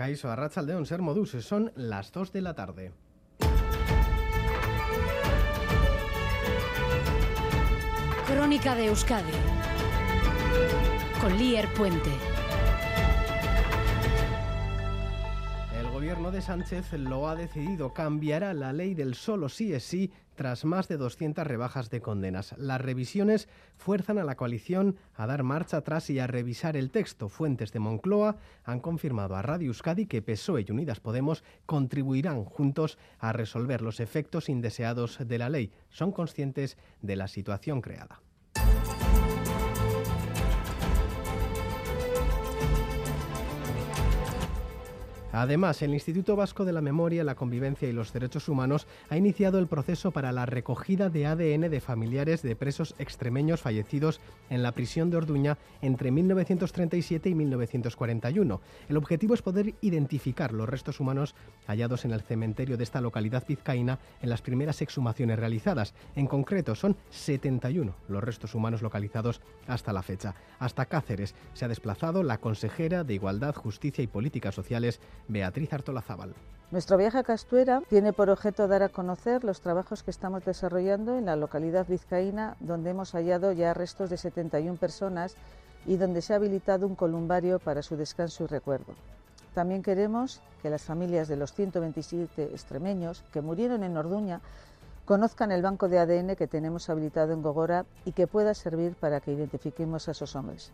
Caiso Arrachaldeón, Ser Modus, son las 2 de la tarde. Crónica de Euskadi con Lier Puente. Gobierno de Sánchez lo ha decidido, cambiará la ley del solo sí es sí tras más de 200 rebajas de condenas. Las revisiones fuerzan a la coalición a dar marcha atrás y a revisar el texto. Fuentes de Moncloa han confirmado a Radio Euskadi que PSOE y Unidas Podemos contribuirán juntos a resolver los efectos indeseados de la ley. Son conscientes de la situación creada. Además, el Instituto Vasco de la Memoria, la Convivencia y los Derechos Humanos ha iniciado el proceso para la recogida de ADN de familiares de presos extremeños fallecidos en la prisión de Orduña entre 1937 y 1941. El objetivo es poder identificar los restos humanos hallados en el cementerio de esta localidad vizcaína en las primeras exhumaciones realizadas. En concreto, son 71 los restos humanos localizados hasta la fecha. Hasta Cáceres se ha desplazado la consejera de Igualdad, Justicia y Políticas Sociales, Beatriz Artolazábal. Nuestro viaje a Castuera tiene por objeto dar a conocer los trabajos que estamos desarrollando en la localidad vizcaína, donde hemos hallado ya restos de 71 personas y donde se ha habilitado un columbario para su descanso y recuerdo. También queremos que las familias de los 127 extremeños que murieron en Orduña conozcan el banco de ADN que tenemos habilitado en Gogora y que pueda servir para que identifiquemos a esos hombres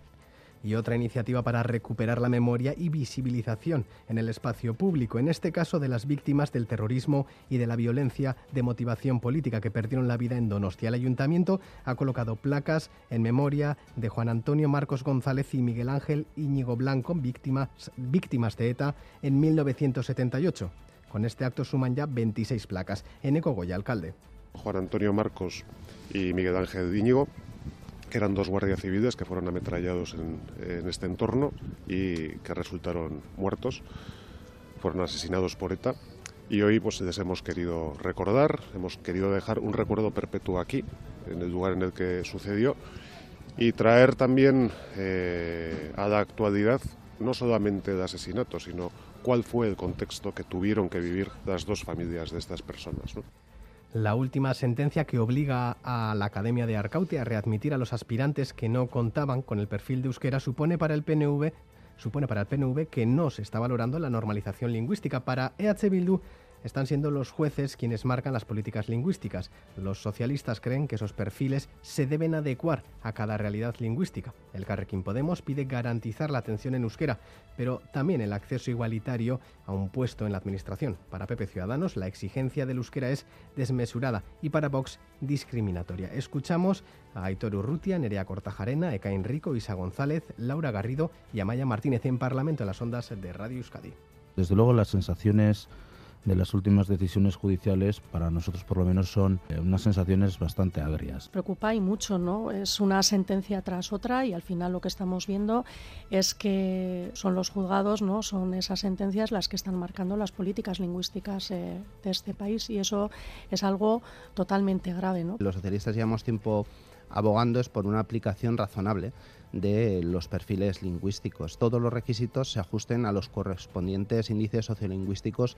y otra iniciativa para recuperar la memoria y visibilización en el espacio público, en este caso de las víctimas del terrorismo y de la violencia de motivación política que perdieron la vida en Donostia. El ayuntamiento ha colocado placas en memoria de Juan Antonio Marcos González y Miguel Ángel Íñigo Blanco, víctimas, víctimas de ETA en 1978. Con este acto suman ya 26 placas. En Goya, alcalde. Juan Antonio Marcos y Miguel Ángel Íñigo que eran dos guardias civiles que fueron ametrallados en, este entorno y que resultaron muertos, fueron asesinados por ETA. Y hoy pues les hemos querido recordar, hemos querido dejar un recuerdo perpetuo aquí, en el lugar en el que sucedió, y traer también eh, a la actualidad no solamente el asesinato, sino cuál fue el contexto que tuvieron que vivir las dos familias de estas personas la última sentencia que obliga a la Academia de Arcaute a readmitir a los aspirantes que no contaban con el perfil de euskera supone para el PNV supone para el PNV que no se está valorando la normalización lingüística. Para EH Bildu están siendo los jueces quienes marcan las políticas lingüísticas. Los socialistas creen que esos perfiles se deben adecuar a cada realidad lingüística. El Carrequín Podemos pide garantizar la atención en euskera, pero también el acceso igualitario a un puesto en la administración. Para Pepe Ciudadanos, la exigencia del euskera es desmesurada y para Vox discriminatoria. Escuchamos a Aitor Urrutia, Nerea Cortajarena, Eka Enrico, Isa González, Laura Garrido y Amaya Martínez en Parlamento en las ondas de Radio Euskadi. Desde luego las sensaciones de las últimas decisiones judiciales para nosotros por lo menos son eh, unas sensaciones bastante agrias. Preocupa y mucho, ¿no? Es una sentencia tras otra y al final lo que estamos viendo es que son los juzgados, ¿no? Son esas sentencias las que están marcando las políticas lingüísticas eh, de este país y eso es algo totalmente grave, ¿no? Los socialistas llevamos tiempo abogando es por una aplicación razonable de los perfiles lingüísticos. Todos los requisitos se ajusten a los correspondientes índices sociolingüísticos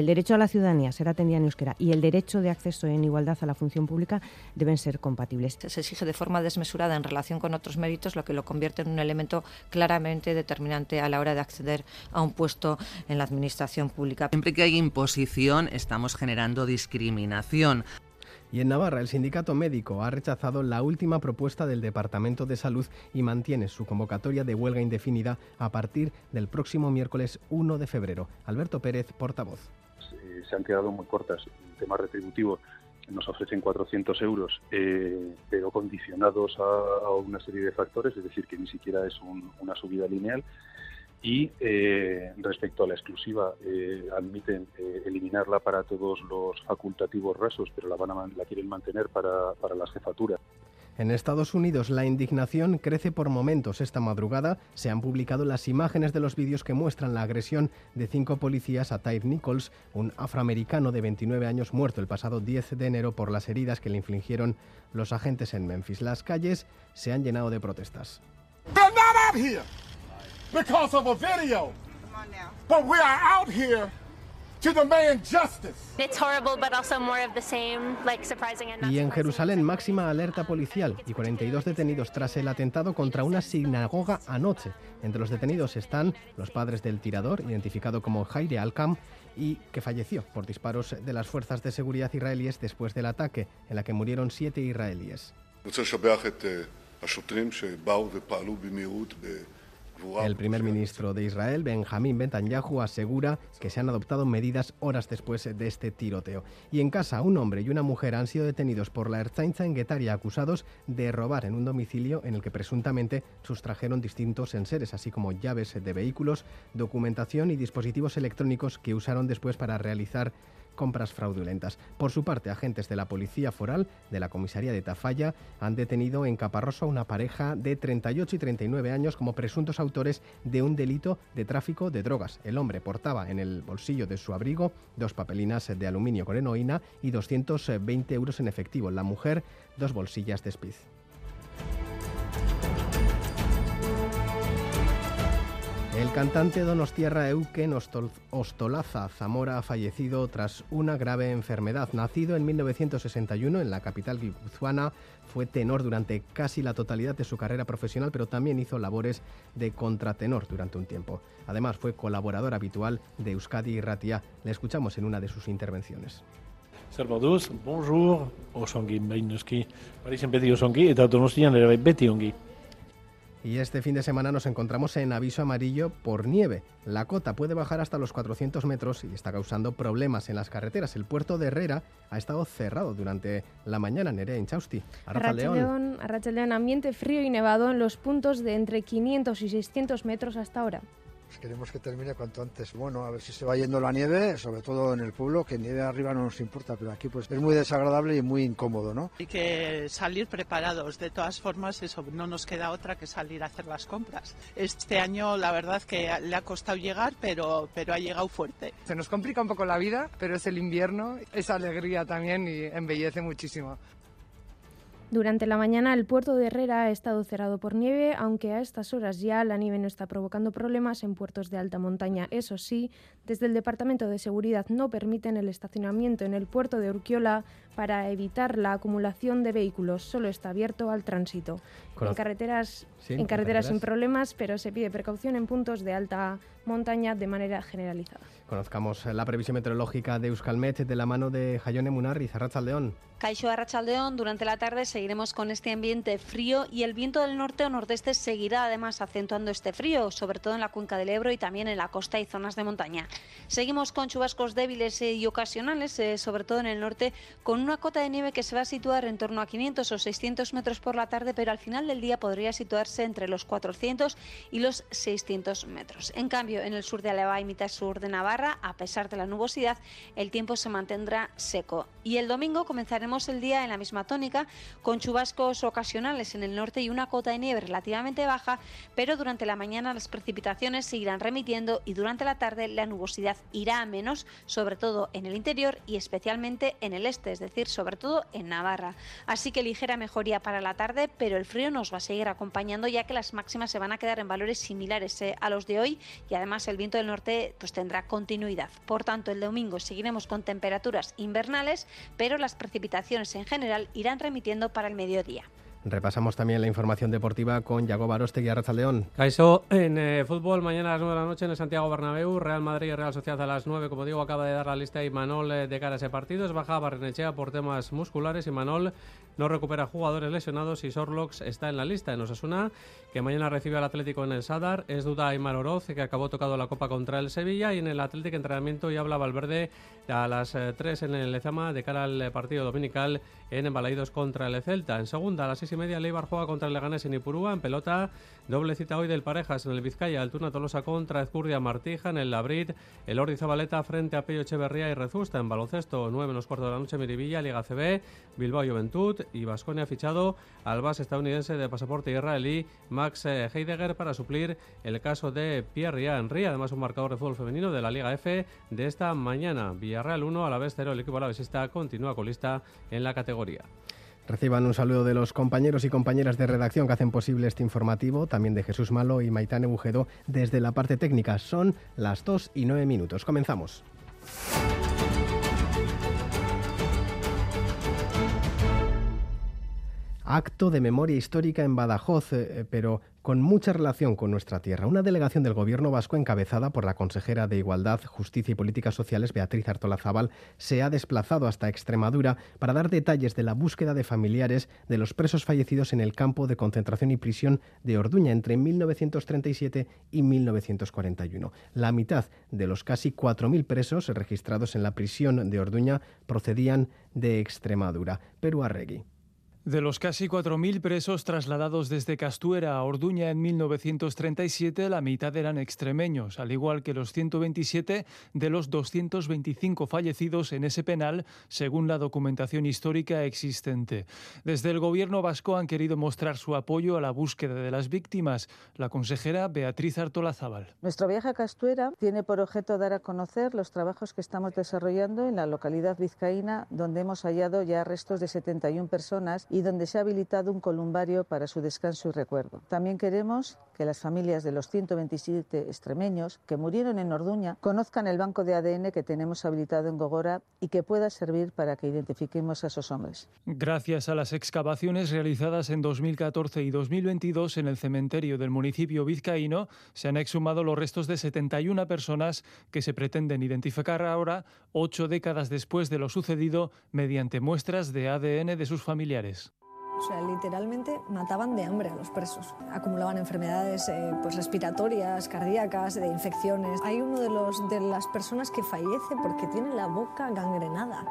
el derecho a la ciudadanía, ser atendida en euskera, y el derecho de acceso en igualdad a la función pública deben ser compatibles. Se exige de forma desmesurada en relación con otros méritos, lo que lo convierte en un elemento claramente determinante a la hora de acceder a un puesto en la administración pública. Siempre que hay imposición, estamos generando discriminación. Y en Navarra, el sindicato médico ha rechazado la última propuesta del Departamento de Salud y mantiene su convocatoria de huelga indefinida a partir del próximo miércoles 1 de febrero. Alberto Pérez, portavoz. Eh, se han quedado muy cortas. El tema retributivo nos ofrecen 400 euros, eh, pero condicionados a, una serie de factores, es decir, que ni siquiera es una subida lineal. Y eh, respecto a la exclusiva, admiten eliminarla para todos los facultativos rasos, pero la, van a, la quieren mantener para, para las jefaturas. En Estados Unidos la indignación crece por momentos. Esta madrugada se han publicado las imágenes de los vídeos que muestran la agresión de cinco policías a Tyre Nichols, un afroamericano de 29 años muerto el pasado 10 de enero por las heridas que le infligieron los agentes en Memphis. Las calles se han llenado de protestas. But we are out here to demand justice. It's horrible, but also more of the same, like surprising and not Y en. Jerusalén, máxima alerta policial y 42 detenidos tras el atentado contra una sinagoga anoche. Entre los detenidos están los padres del tirador, identificado como Jaire Alkam, y que falleció por disparos de las fuerzas de seguridad israelíes después del ataque, en la que murieron siete israelíes. El primer ministro de Israel, Benjamín Netanyahu, asegura que se han adoptado medidas horas después de este tiroteo. Y en casa, un hombre y una mujer han sido detenidos por la Ertzaintza en Guetaria acusados de robar en un domicilio en el que presuntamente sustrajeron distintos enseres, así como llaves de vehículos, documentación y dispositivos electrónicos que usaron después para realizar compras fraudulentas. Por su parte, agentes de la Policía Foral de la Comisaría de Tafalla han detenido en Caparroso a una pareja de 38 y 39 años como presuntos autores de un delito de tráfico de drogas. El hombre portaba en el bolsillo de su abrigo dos papelinas de aluminio con heroína y 220 euros en efectivo. La mujer, dos bolsillas de speed. El cantante donostiarra Euken Ostol- Ostolaza Zamora ha fallecido tras una grave enfermedad. Nacido en 1961 en la capital guipuzcoana, fue tenor durante casi la totalidad de su carrera profesional, pero también hizo labores de contratenor durante un tiempo. Además, fue colaborador habitual de Euskadi y Ratia. Le escuchamos en una de sus intervenciones. Zer bonjour, osongi, behin noski. Parisen beti osongi, eta donostian ere beti ongi. Y este fin de semana nos encontramos en aviso amarillo por nieve. La cota puede bajar hasta los 400 metros y está causando problemas en las carreteras. El puerto de Herrera ha estado cerrado durante la mañana. Nerea Inchausti. Arrachaldeón, ambiente frío y nevado en los puntos de entre 500 y 600 metros hasta ahora. Pues queremos que termine cuanto antes. Bueno, a ver si se va yendo la nieve, sobre todo en el pueblo, que nieve arriba no nos importa, pero aquí pues es muy desagradable y muy incómodo, ¿no? Hay que salir preparados. De todas formas, eso no nos queda otra que salir a hacer las compras. Este año, la verdad, que le ha costado llegar, pero, pero ha llegado fuerte. Se nos complica un poco la vida, pero es el invierno, es alegría también y embellece muchísimo. Durante la mañana el puerto de Herrera ha estado cerrado por nieve, aunque a estas horas ya la nieve no está provocando problemas en puertos de alta montaña. Eso sí, desde el Departamento de Seguridad no permiten el estacionamiento en el puerto de Urquiola para evitar la acumulación de vehículos. Solo está abierto al tránsito. Conoce- En carreteras, Sí, en en carreteras sin problemas, pero se pide precaución en puntos de alta montaña de manera generalizada. Conozcamos la previsión meteorológica de Euskalmet de la mano de Jayone Munarri, Zarrachaldeón. Caixo Arrachaldeón, durante la tarde seguiremos con este ambiente frío y el viento del norte o nordeste seguirá además acentuando este frío, sobre todo en la cuenca del Ebro y también en la costa y zonas de montaña. Seguimos con chubascos débiles y ocasionales, eh, sobre todo en el norte, con una cota de nieve que se va a situar en torno a 500 o 600 metros por la tarde, pero al final del día podría situarse entre los 400 y los 600 metros. En cambio, en el sur de Álava y mitad sur de Navarra, a pesar de la nubosidad, el tiempo se mantendrá seco. Y el domingo comenzaremos el día en la misma tónica, con chubascos ocasionales en el norte y una cota de nieve relativamente baja, pero durante la mañana las precipitaciones se irán remitiendo y durante la tarde la nubosidad irá a menos, sobre todo en el interior y especialmente en el este, es decir, sobre todo en Navarra. Así que ligera mejoría para la tarde, pero el frío nos va a seguir acompañando ya que las máximas se van a quedar en valores similares eh, a los de hoy y además el viento del norte pues tendrá continuidad. Por tanto, el domingo seguiremos con temperaturas invernales, pero las precipitaciones en general irán remitiendo para el mediodía. Repasamos también la información deportiva con Yago Barostegui, Arrachaldeón. Caixo, en eh, fútbol, mañana a las 9 de la noche en el Santiago Bernabéu, Real Madrid y Real Sociedad a las 9, como digo, acaba de dar la lista Imanol eh, de cara a ese partido, es baja Barrenechea por temas musculares, Imanol no recupera jugadores lesionados y Sorlox está en la lista en Osasuna, que mañana recibe al Atlético en el Sadar, es duda Aymar Oroz, que acabó tocado la Copa contra el Sevilla, y en el Atlético entrenamiento y habla Valverde a las eh, 3 en el Lezama de cara al eh, partido dominical en Embalaídos contra el Celta. En segunda, a las 6 y media, Leibar juega contra el Leganés en Ipurúa, en pelota, doble cita hoy del Parejas en el Vizcaya, Altuna Tolosa contra Ezcurdia Martija en el Labrit, el Ordi Zabaleta frente a Pello Echeverría y Rezusta en baloncesto, 9 menos cuarto de la noche, Miribilla, Liga CB, Bilbao Juventud y Vasconia ha fichado al base estadounidense de pasaporte israelí Max eh, Heidegger para suplir el caso de Pierre Henry, además un marcador de fútbol femenino de la Liga F de esta mañana. Villarreal 1, a la vez 0, el equipo alavesista continúa colista en la categoría. Reciban un saludo de los compañeros y compañeras de redacción que hacen posible este informativo, también de Jesús Malo y Maitane Bujedo desde la parte técnica. Son las 2 y 9 minutos. Comenzamos. Acto de memoria histórica en Badajoz, eh, pero con mucha relación con nuestra tierra. Una delegación del Gobierno vasco encabezada por la consejera de Igualdad, Justicia y Políticas Sociales, Beatriz Artolazábal, se ha desplazado hasta Extremadura para dar detalles de la búsqueda de familiares de los presos fallecidos en el campo de concentración y prisión de Orduña entre 1937 y 1941. La mitad de los casi 4.000 presos registrados en la prisión de Orduña procedían de Extremadura. Perú Arregui. De los casi 4.000 presos trasladados desde Castuera a Orduña en 1937, la mitad eran extremeños, al igual que los 127 de los 225 fallecidos en ese penal, según la documentación histórica existente. Desde el gobierno vasco han querido mostrar su apoyo a la búsqueda de las víctimas. La consejera Beatriz Artolazábal. Nuestro viaje a Castuera tiene por objeto dar a conocer los trabajos que estamos desarrollando en la localidad vizcaína, donde hemos hallado ya restos de 71 personas y donde se ha habilitado un columbario para su descanso y recuerdo. También queremos que las familias de los 127 extremeños que murieron en Orduña conozcan el banco de ADN que tenemos habilitado en Gogora y que pueda servir para que identifiquemos a esos hombres. Gracias a las excavaciones realizadas en 2014 y 2022 en el cementerio del municipio vizcaíno, se han exhumado los restos de 71 personas que se pretenden identificar ahora, ocho décadas después de lo sucedido, mediante muestras de ADN de sus familiares. O sea, literalmente mataban de hambre a los presos. Acumulaban enfermedades eh, pues respiratorias, cardíacas, de infecciones. Hay uno de, los, de las personas que fallece porque tiene la boca gangrenada.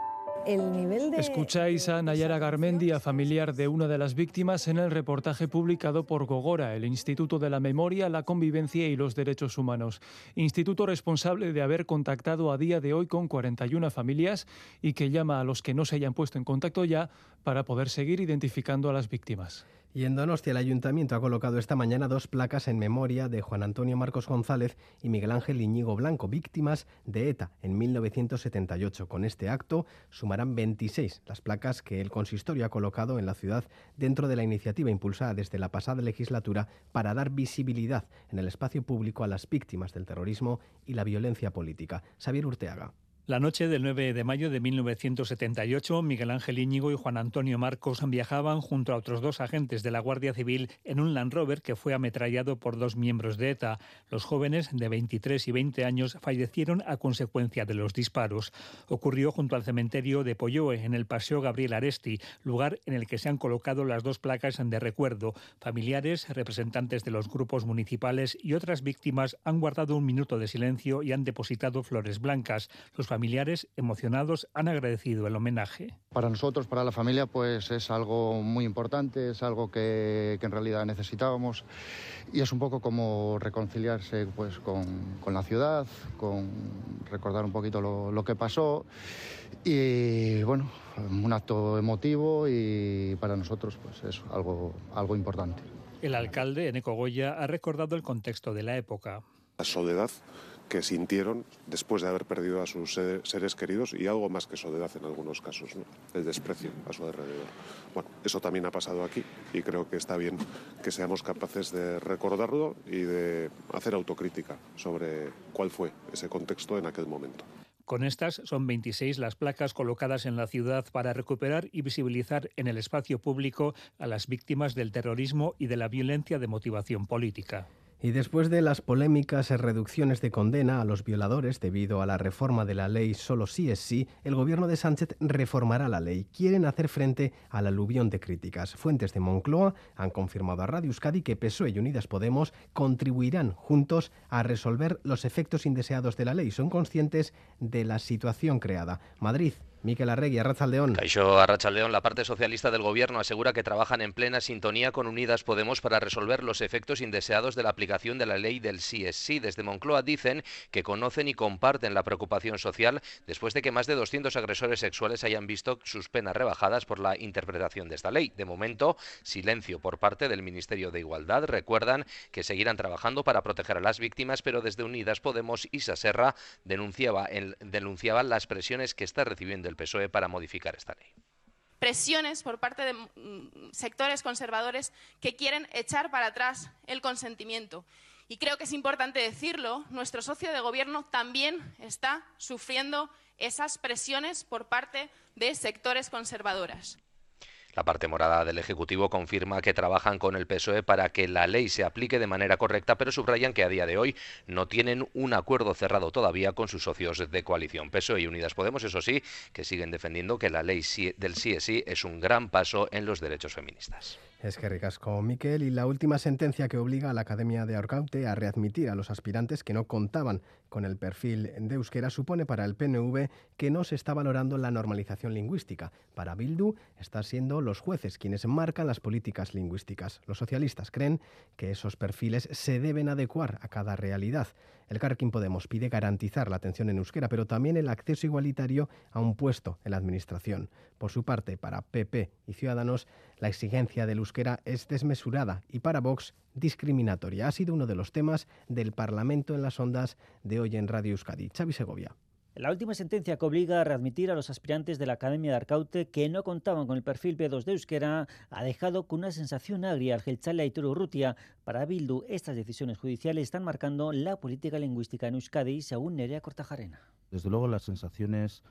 El nivel. Escucháis a Nayara Garmendia, familiar de una de las víctimas, en el reportaje publicado por Gogora, el Instituto de la Memoria, la Convivencia y los Derechos Humanos. Instituto responsable de haber contactado a día de hoy con 41 familias y que llama a los que no se hayan puesto en contacto ya para poder seguir identificando a las víctimas. Y en Donostia el ayuntamiento ha colocado esta mañana dos placas en memoria de Juan Antonio Marcos González y Miguel Ángel Iñigo Blanco, víctimas de ETA en 1978. Con este acto sumarán 26 las placas que el consistorio ha colocado en la ciudad dentro de la iniciativa impulsada desde la pasada legislatura para dar visibilidad en el espacio público a las víctimas del terrorismo y la violencia política. Xavier Urteaga. La noche del 9 de mayo de 1978, Miguel Ángel Íñigo y Juan Antonio Marcos viajaban junto a otros dos agentes de la Guardia Civil en un Land Rover que fue ametrallado por dos miembros de ETA. Los jóvenes de 23 y 20 años fallecieron a consecuencia de los disparos. Ocurrió junto al cementerio de Polloe, en el Paseo Gabriel Aresti, lugar en el que se han colocado las dos placas de recuerdo. Familiares, representantes de los grupos municipales y otras víctimas han guardado un minuto de silencio y han depositado flores blancas. Los familiares emocionados han agradecido el homenaje. Para nosotros, para la familia, pues es algo muy importante, es algo que, que en realidad necesitábamos y es un poco como reconciliarse pues, con, con la ciudad, con recordar un poquito lo, lo que pasó y bueno, un acto emotivo y para nosotros pues es algo, algo importante. El alcalde, Eneco Goya, ha recordado el contexto de la época. La soledad que sintieron después de haber perdido a sus seres queridos y algo más que soledad en algunos casos, ¿no? el desprecio a su alrededor. Bueno, eso también ha pasado aquí y creo que está bien que seamos capaces de recordarlo y de hacer autocrítica sobre cuál fue ese contexto en aquel momento. Con estas son 26 las placas colocadas en la ciudad para recuperar y visibilizar en el espacio público a las víctimas del terrorismo y de la violencia de motivación política. Y después de las polémicas reducciones de condena a los violadores debido a la reforma de la ley solo sí es sí, el gobierno de Sánchez reformará la ley. Quieren hacer frente al aluvión de críticas. Fuentes de Moncloa han confirmado a Radio Euskadi que PSOE y Unidas Podemos contribuirán juntos a resolver los efectos indeseados de la ley. Son conscientes de la situación creada. Madrid Miquel Arregui, Arrachaldeón. Caixo Arrachaldeón, la parte socialista del gobierno asegura que trabajan en plena sintonía con Unidas Podemos para resolver los efectos indeseados de la aplicación de la ley del sí es sí. Desde Moncloa dicen que conocen y comparten la preocupación social después de que más de 200 agresores sexuales hayan visto sus penas rebajadas por la interpretación de esta ley. De momento, silencio por parte del Ministerio de Igualdad. Recuerdan que seguirán trabajando para proteger a las víctimas, pero desde Unidas Podemos, Isa Serra denunciaba, denunciaba las presiones que está recibiendo el PSOE para modificar esta ley. presiones por parte de mm, sectores conservadores que quieren echar para atrás el consentimiento. Y creo que es importante decirlo, nuestro socio de gobierno también está sufriendo esas presiones por parte de sectores conservadoras. La parte morada del Ejecutivo confirma que trabajan con el PSOE para que la ley se aplique de manera correcta, pero subrayan que a día de hoy no tienen un acuerdo cerrado todavía con sus socios de coalición. PSOE y Unidas Podemos, eso sí, que siguen defendiendo que la ley del sí es sí es un gran paso en los derechos feministas. Es que ricasco, Miquel. Y la última sentencia que obliga a la Academia de Arcaute a readmitir a los aspirantes que no contaban con el perfil de euskera supone para el PNV que no se está valorando la normalización lingüística. Para Bildu están siendo los jueces quienes marcan las políticas lingüísticas. Los socialistas creen que esos perfiles se deben adecuar a cada realidad. El Carquín Podemos pide garantizar la atención en euskera, pero también el acceso igualitario a un puesto en la Administración. Por su parte, para PP y Ciudadanos, la exigencia del euskera es desmesurada y para Vox discriminatoria. Ha sido uno de los temas del Parlamento en las ondas de hoy en Radio Euskadi. Xavi Segovia. La última sentencia que obliga a readmitir a los aspirantes de la Academia de Arcaute que no contaban con el perfil B2 de euskera ha dejado con una sensación agria al Gelchale Aitor Urrutia. Para Bildu, estas decisiones judiciales están marcando la política lingüística en Euskadi, según Nerea Cortajarena. Desde luego, las sensaciones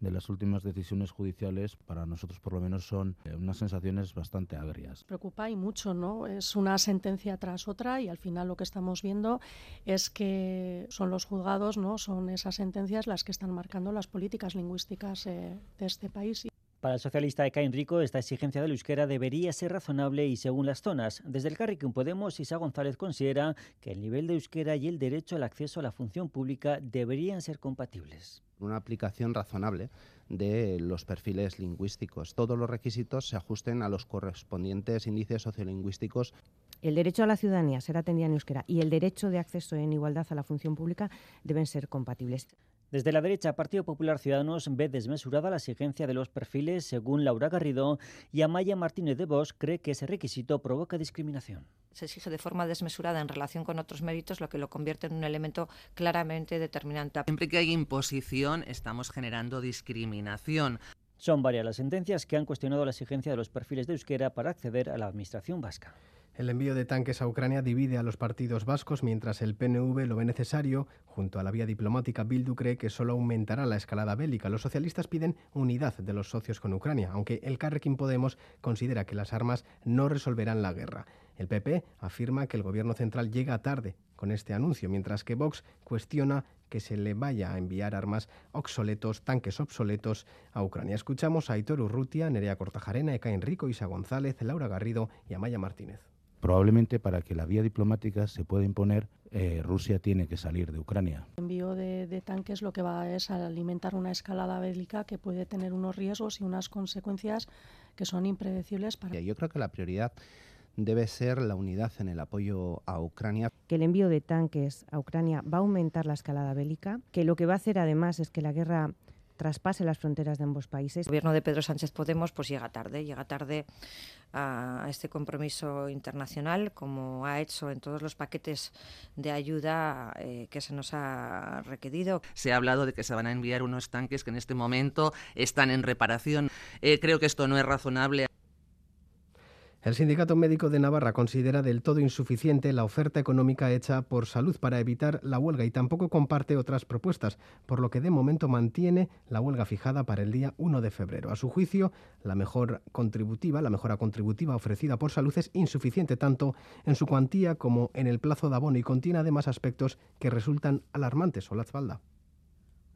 de las últimas decisiones judiciales para nosotros por lo menos son eh, unas sensaciones bastante agrias. Preocupa y mucho, ¿no? Es una sentencia tras otra y al final lo que estamos viendo es que son los juzgados, ¿no? Son esas sentencias las que están marcando las políticas lingüísticas eh, de este país. Para el socialista Eka Enrico, esta exigencia del euskera debería ser razonable y según las zonas. Desde el Carriquín Podemos, Isa González considera que el nivel de euskera y el derecho al acceso a la función pública deberían ser compatibles una aplicación razonable de los perfiles lingüísticos. Todos los requisitos se ajusten a los correspondientes índices sociolingüísticos. El derecho a la ciudadanía, ser atendida en euskera, y el derecho de acceso en igualdad a la función pública deben ser compatibles. Desde la derecha, Partido Popular Ciudadanos ve desmesurada la exigencia de los perfiles, según Laura Garrido, y Amaya Martínez de Bosch cree que ese requisito provoca discriminación. Se exige de forma desmesurada en relación con otros méritos, lo que lo convierte en un elemento claramente determinante. Siempre que hay imposición, estamos generando discriminación. Son varias las sentencias que han cuestionado la exigencia de los perfiles de euskera para acceder a la administración vasca. El envío de tanques a Ucrania divide a los partidos vascos, mientras el PNV lo ve necesario. Junto a la vía diplomática, Bildu cree que solo aumentará la escalada bélica. Los socialistas piden unidad de los socios con Ucrania, aunque el Carrequín Podemos considera que las armas no resolverán la guerra. El PP afirma que el gobierno central llega tarde con este anuncio, mientras que Vox cuestiona que se le vaya a enviar armas obsoletos, tanques obsoletos a Ucrania. Escuchamos a Aitor Urrutia, Nerea Cortajarena, Eka Enrico, Isa González, Laura Garrido y Amaya Martínez probablemente para que la vía diplomática se pueda imponer, eh, Rusia tiene que salir de Ucrania. El envío de, tanques lo que va es a alimentar una escalada bélica que puede tener unos riesgos y unas consecuencias que son impredecibles. Para... Yo creo que la prioridad debe ser la unidad en el apoyo a Ucrania. Que el envío de tanques a Ucrania va a aumentar la escalada bélica, que lo que va a hacer además es que la guerra traspase las fronteras de ambos países. El gobierno de Pedro Sánchez Podemos pues llega tarde, llega tarde a este compromiso internacional, como ha hecho en todos los paquetes de ayuda eh, que se nos ha requerido. Se ha hablado de que se van a enviar unos tanques que en este momento están en reparación. Eh, creo que esto no es razonable. El Sindicato Médico de Navarra considera del todo insuficiente la oferta económica hecha por Salud para evitar la huelga y tampoco comparte otras propuestas, por lo que de momento mantiene la huelga fijada para el día 1 de febrero. A su juicio, la mejor contributiva, la mejora contributiva ofrecida por Salud es insuficiente tanto en su cuantía como en el plazo de abono y contiene además aspectos que resultan alarmantes. Olazbalda.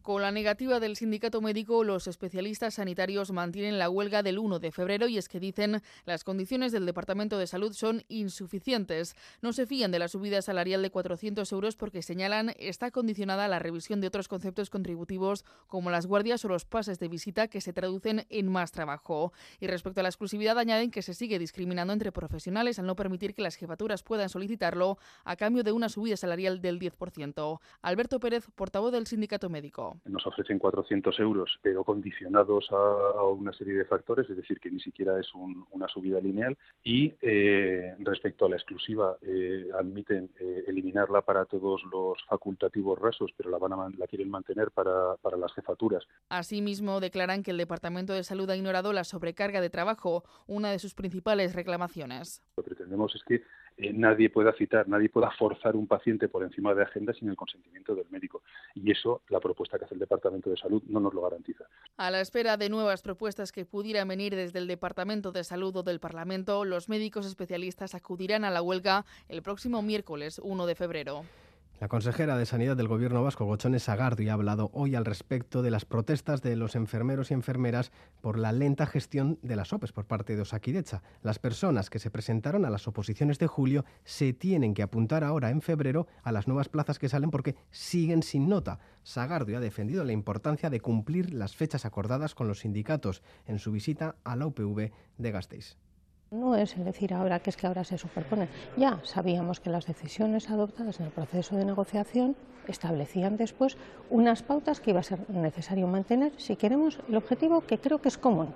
Con la negativa del sindicato médico, los especialistas sanitarios mantienen la huelga del 1 de febrero y es que dicen las condiciones del Departamento de Salud son insuficientes. No se fían de la subida salarial de 400 euros porque señalan está condicionada a la revisión de otros conceptos contributivos como las guardias o los pases de visita que se traducen en más trabajo. Y respecto a la exclusividad añaden que se sigue discriminando entre profesionales al no permitir que las jefaturas puedan solicitarlo a cambio de una subida salarial del 10%. Alberto Pérez, portavoz del sindicato médico Nos ofrecen 400 euros, pero condicionados a, una serie de factores, es decir, que ni siquiera es una subida lineal. Y eh, respecto a la exclusiva, eh, admiten eh, eliminarla para todos los facultativos rasos, pero la, van a, la quieren mantener para, para las jefaturas. Asimismo, declaran que el Departamento de Salud ha ignorado la sobrecarga de trabajo, una de sus principales reclamaciones. Lo que pretendemos es que eh, nadie pueda citar, nadie pueda forzar un paciente por encima de agenda sin el consentimiento del médico. Y eso, la propuesta que hace el Departamento de Salud no nos lo garantiza. A la espera de nuevas propuestas que pudieran venir desde el Departamento de Salud o del Parlamento, los médicos especialistas acudirán a la huelga el próximo miércoles 1 de febrero. La consejera de Sanidad del Gobierno vasco, Gochones Sagardi, ha hablado hoy al respecto de las protestas de los enfermeros y enfermeras por la lenta gestión de las OPEs por parte de Osakidecha. Las personas que se presentaron a las oposiciones de julio se tienen que apuntar ahora en febrero a las nuevas plazas que salen porque siguen sin nota. Sagardi ha defendido la importancia de cumplir las fechas acordadas con los sindicatos en su visita a la UPV de Gasteiz. No es decir ahora que es que ahora se superpone. Ya sabíamos que las decisiones adoptadas en el proceso de negociación establecían después unas pautas que iba a ser necesario mantener si queremos el objetivo que creo que es común,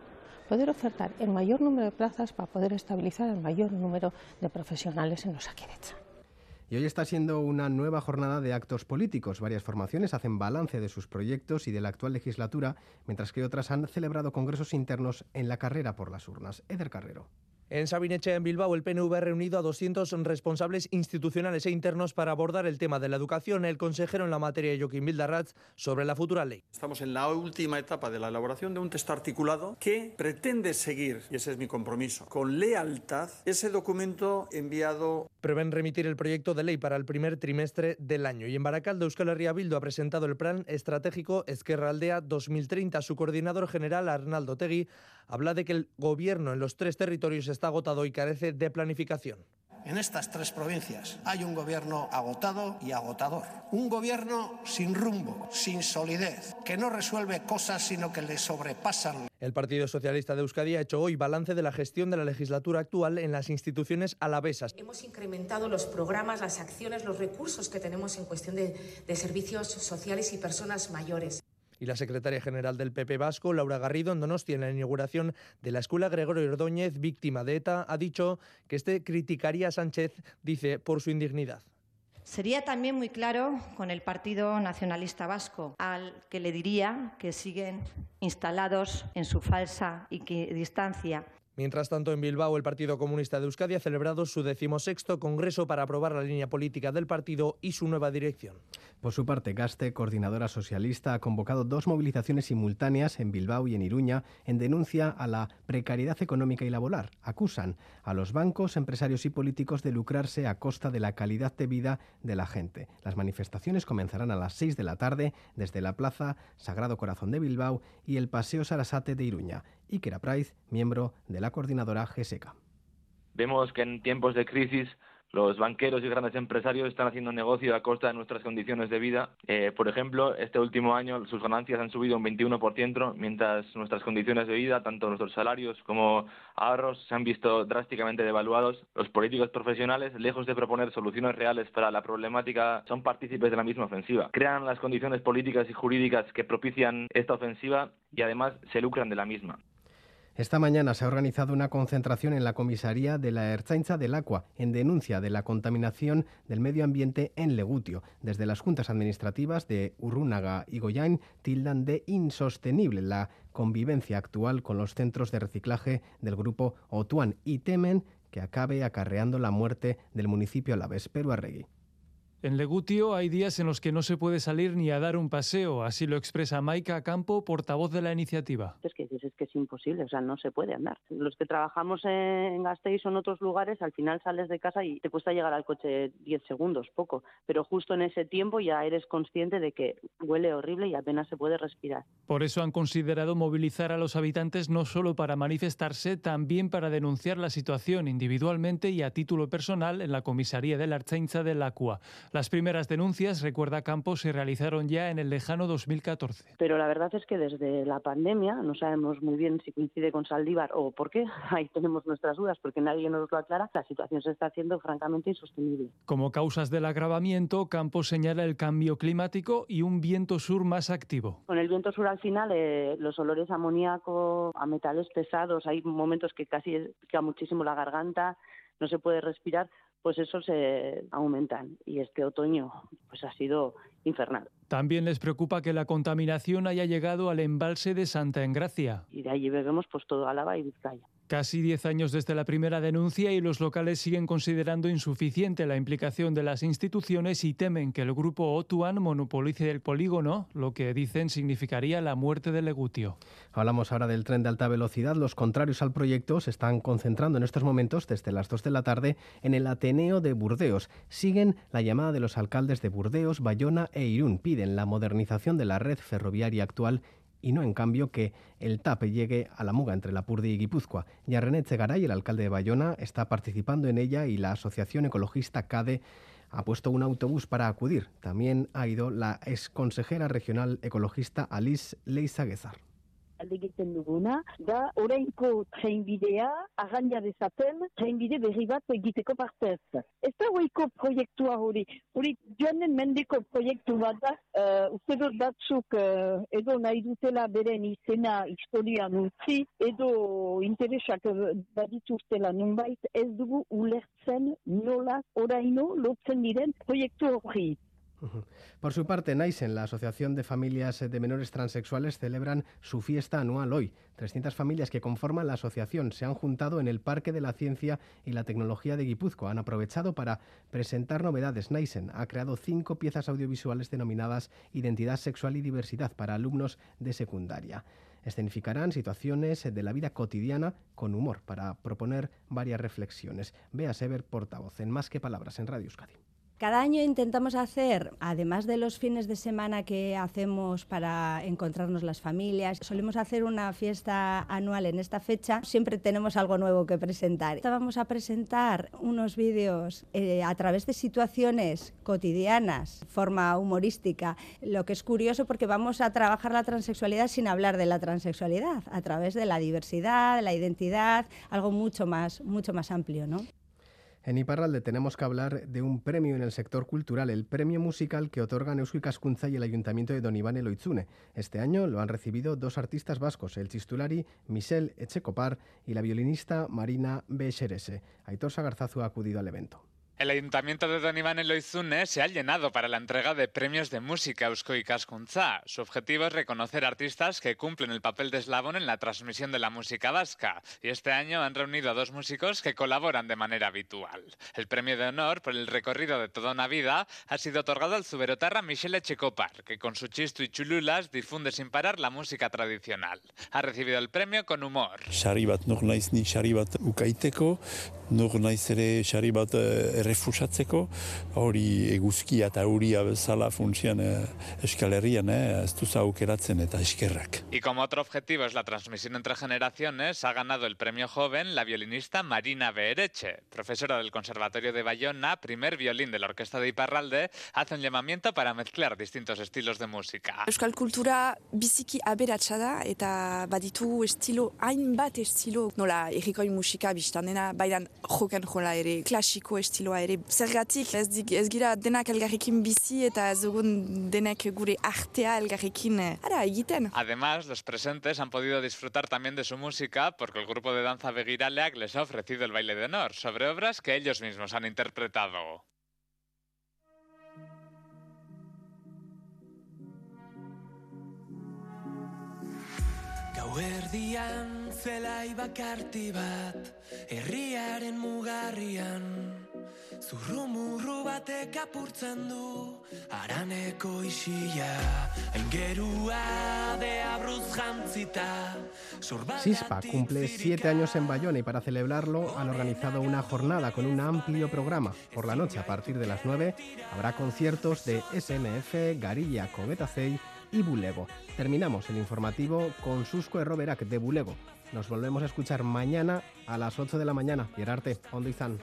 poder ofertar el mayor número de plazas para poder estabilizar el mayor número de profesionales en Osakidecha. Y hoy está siendo una nueva jornada de actos políticos. Varias formaciones hacen balance de sus proyectos y de la actual legislatura, mientras que otras han celebrado congresos internos en la carrera por las urnas. Eder Carrero. En Sabineche, en Bilbao, el PNV ha reunido a 200 responsables institucionales e internos para abordar el tema de la educación. El consejero en la materia, Joaquín Bildarratz, sobre la futura ley. Estamos en la última etapa de la elaboración de un texto articulado que pretende seguir, y ese es mi compromiso, con lealtad ese documento enviado. Prevén remitir el proyecto de ley para el primer trimestre del año. Y en Baracaldo, Euskal Herria Bildu ha presentado el plan estratégico Esquerra Aldea 2030. Su coordinador general, Arnaldo Tegui, habla de que el gobierno en los tres territorios está agotado y carece de planificación. En estas tres provincias hay un gobierno agotado y agotador. Un gobierno sin rumbo, sin solidez, que no resuelve cosas sino que le sobrepasan. El Partido Socialista de Euskadi ha hecho hoy balance de la gestión de la legislatura actual en las instituciones alavesas. Hemos incrementado los programas, las acciones, los recursos que tenemos en cuestión de, de servicios sociales y personas mayores y la secretaria general del PP Vasco, Laura Garrido, en Donostia, en la inauguración de la Escuela Gregorio Ordóñez, víctima de ETA, ha dicho que este criticaría a Sánchez, dice, por su indignidad. Sería también muy claro con el Partido Nacionalista Vasco, al que le diría que siguen instalados en su falsa equidistancia Mientras tanto, en Bilbao, el Partido Comunista de Euskadi ha celebrado su decimosexto congreso para aprobar la línea política del partido y su nueva dirección. Por su parte, Gaste, coordinadora socialista, ha convocado dos movilizaciones simultáneas en Bilbao y en Iruña en denuncia a la precariedad económica y laboral. Acusan a los bancos, empresarios y políticos de lucrarse a costa de la calidad de vida de la gente. Las manifestaciones comenzarán a las 6 de la tarde desde la Plaza Sagrado Corazón de Bilbao y el Paseo Sarasate de Iruña. Iker Price, miembro de la coordinadora GSECA. Vemos que en tiempos de crisis los banqueros y grandes empresarios están haciendo negocio a costa de nuestras condiciones de vida. Eh, por ejemplo, este último año sus ganancias han subido un 21%, mientras nuestras condiciones de vida, tanto nuestros salarios como ahorros, se han visto drásticamente devaluados. Los políticos profesionales, lejos de proponer soluciones reales para la problemática, son partícipes de la misma ofensiva. Crean las condiciones políticas y jurídicas que propician esta ofensiva y además se lucran de la misma. Esta mañana se ha organizado una concentración en la comisaría de la Erzainza del Aqua en denuncia de la contaminación del medio ambiente en Legutio. Desde las juntas administrativas de Urrúnaga y Goyain tildan de insostenible la convivencia actual con los centros de reciclaje del grupo Otuan y temen que acabe acarreando la muerte del municipio Alavés Arregui. En Legutio hay días en los que no se puede salir ni a dar un paseo, así lo expresa Maika Campo, portavoz de la iniciativa. Es que, es que es imposible, o sea, no se puede andar. Los que trabajamos en Gasteiz o en otros lugares, al final sales de casa y te cuesta llegar al coche 10 segundos, poco, pero justo en ese tiempo ya eres consciente de que huele horrible y apenas se puede respirar. Por eso han considerado movilizar a los habitantes no solo para manifestarse, también para denunciar la situación individualmente y a título personal en la comisaría de la Archainza de Lacua. Las primeras denuncias, recuerda Campos, se realizaron ya en el lejano 2014. Pero la verdad es que desde la pandemia no sabemos muy bien si coincide con Saldívar o por qué. Ahí tenemos nuestras dudas porque nadie nos lo aclara. La situación se está haciendo francamente insostenible. Como causas del agravamiento, Campos señala el cambio climático y un viento sur más activo. Con el viento sur al final, eh, los olores a amoníaco, a metales pesados, hay momentos que casi queda muchísimo la garganta, no se puede respirar, pues eso se aumentan. Y este otoño pues ha sido infernal. También les preocupa que la contaminación haya llegado al embalse de Santa Engracia. Y de allí bebemos pues todo Álava y Vizcaya. Casi 10 años desde la primera denuncia y los locales siguen considerando insuficiente la implicación de las instituciones y temen que el grupo Otuan monopolice el polígono, lo que dicen significaría la muerte del Legutio. Hablamos ahora del tren de alta velocidad. Los contrarios al proyecto se están concentrando en estos momentos, desde las 2 de la tarde, en el Ateneo de Burdeos. Siguen la llamada de los alcaldes de Burdeos, Bayona e Irún. Piden la modernización de la red ferroviaria actual y no en cambio que el TAP llegue a la muga entre la Purdi y Guipúzcoa. Ya René Chegaray, el alcalde de Bayona, está participando en ella y la Asociación Ecologista CADE ha puesto un autobús para acudir. También ha ido la exconsejera regional ecologista Alice Leizaguezar. Alde egiten duguna, da orainko trainbidea arraina dezaten trainbide berri bat egiteko partez. Ez da hoiko proiektua hori, hori joanen mendeko proiektu bat da, uh, uste dut batzuk uh, edo nahi dutela beren izena historian utzi, edo interesak badituztela nunbait, ez dugu ulertzen nola oraino lotzen diren proiektu hori. Por su parte, Naisen, la Asociación de Familias de Menores Transexuales, celebran su fiesta anual hoy. 300 familias que conforman la asociación se han juntado en el Parque de la Ciencia y la Tecnología de Guipúzcoa. Han aprovechado para presentar novedades. Naisen ha creado cinco piezas audiovisuales denominadas Identidad Sexual y Diversidad para alumnos de secundaria. Escenificarán situaciones de la vida cotidiana con humor para proponer varias reflexiones. Vea Sever, portavoz en Más que Palabras en Radio Euskadi. Cada año intentamos hacer, además de los fines de semana que hacemos para encontrarnos las familias, solemos hacer una fiesta anual en esta fecha. Siempre tenemos algo nuevo que presentar. Vamos a presentar unos vídeos eh, a través de situaciones cotidianas, forma humorística. Lo que es curioso porque vamos a trabajar la transexualidad sin hablar de la transexualidad, a través de la diversidad, de la identidad, algo mucho más, mucho más amplio, ¿no? En Iparralde tenemos que hablar de un premio en el sector cultural, el premio musical que otorgan Eusko Cascunza y el Ayuntamiento de Don Iván Eloitzune. Este año lo han recibido dos artistas vascos, el chistulari Michel Echecopar y la violinista Marina Bexerese. Aitor Sagarzazu ha acudido al evento. El Ayuntamiento de Don Iván Eloizune se ha llenado para la entrega de premios de música Eusko y Cascunza. Su objetivo es reconocer artistas que cumplen el papel de eslabón en la transmisión de la música vasca. Y este año han reunido a dos músicos que colaboran de manera habitual. El premio de honor por el recorrido de toda una vida ha sido otorgado al zuberotarra Michele Checopar, que con su chisto y chululas difunde sin parar la música tradicional. Ha recibido el premio con humor. Errefusatzeko, hori eguzkia eta euria bezala funtzian eh, Euskal Herrian, eh, ez duz aukeratzen eta eskerrak. Y como otro objetivo es la transmisión entre generaciones, ha ganado el premio joven la violinista Marina Beereche, profesora del Conservatorio de Bayona, primer violín de la Orquesta de Iparralde, hace un llamamiento para mezclar distintos estilos de música. Euskal kultura biziki aberatsa da eta baditu estilo hainbat estilo nola errikoin musika biztan dena, baidan Además, los presentes han podido disfrutar también de su música porque el grupo de danza Begiraleak les ha ofrecido el baile de honor sobre obras que ellos mismos han interpretado. Gauerdian zelai bakarti bat Herriaren mugarrian. Zurrumurru batek apurtzen du Araneko isila. Aingerua de abruz jantzita Sispa cumple siete años en Bayona y para celebrarlo han organizado una jornada con un amplio programa. Por la noche, a partir de las 9, habrá conciertos de SMF, Garilla, Covetacey y Bulego. Terminamos el informativo con Susco Erroberak de Bulego. Nos volvemos a escuchar mañana a las 8 de la mañana. Gerarte, Ondo Izan.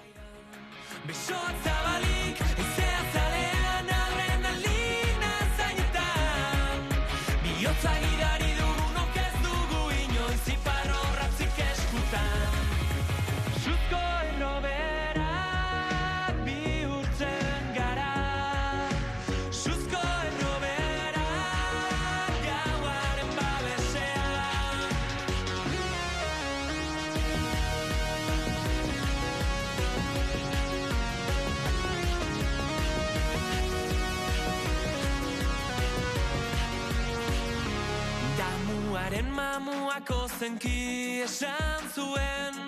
esan zuen